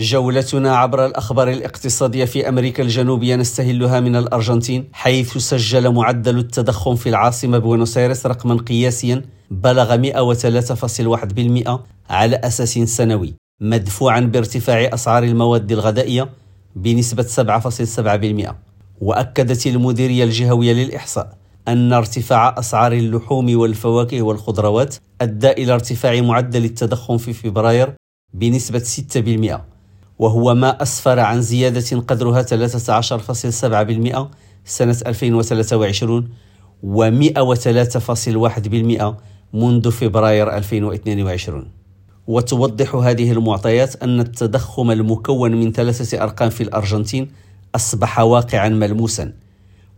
جولتنا عبر الأخبار الاقتصادية في أمريكا الجنوبية نستهلها من الأرجنتين حيث سجل معدل التضخم في العاصمة بوينوس رقما قياسيا بلغ 103.1% على أساس سنوي مدفوعا بارتفاع أسعار المواد الغذائية بنسبة 7.7% وأكدت المديرية الجهوية للإحصاء أن ارتفاع أسعار اللحوم والفواكه والخضروات أدى إلى ارتفاع معدل التضخم في فبراير بنسبة 6% وهو ما أسفر عن زيادة قدرها 13.7% سنة 2023 و 103.1% منذ فبراير 2022 وتوضح هذه المعطيات أن التضخم المكون من ثلاثة أرقام في الأرجنتين أصبح واقعا ملموسا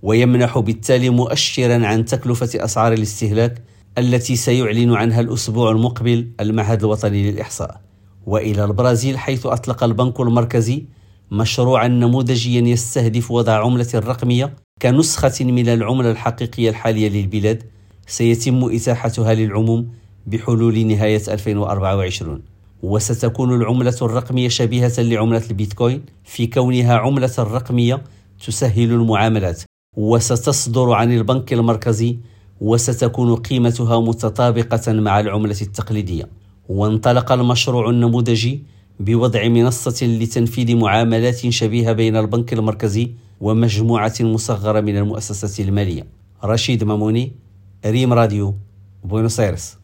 ويمنح بالتالي مؤشرا عن تكلفة أسعار الاستهلاك التي سيعلن عنها الأسبوع المقبل المعهد الوطني للإحصاء. وإلى البرازيل حيث أطلق البنك المركزي مشروعا نموذجيا يستهدف وضع عملة رقمية كنسخة من العملة الحقيقية الحالية للبلاد سيتم إتاحتها للعموم بحلول نهاية 2024 وستكون العملة الرقمية شبيهة لعملة البيتكوين في كونها عملة رقمية تسهل المعاملات. وستصدر عن البنك المركزي وستكون قيمتها متطابقة مع العملة التقليدية. وانطلق المشروع النموذجي بوضع منصة لتنفيذ معاملات شبيهة بين البنك المركزي ومجموعة مصغرة من المؤسسات المالية. رشيد ماموني ريم راديو بوينوس أيرس.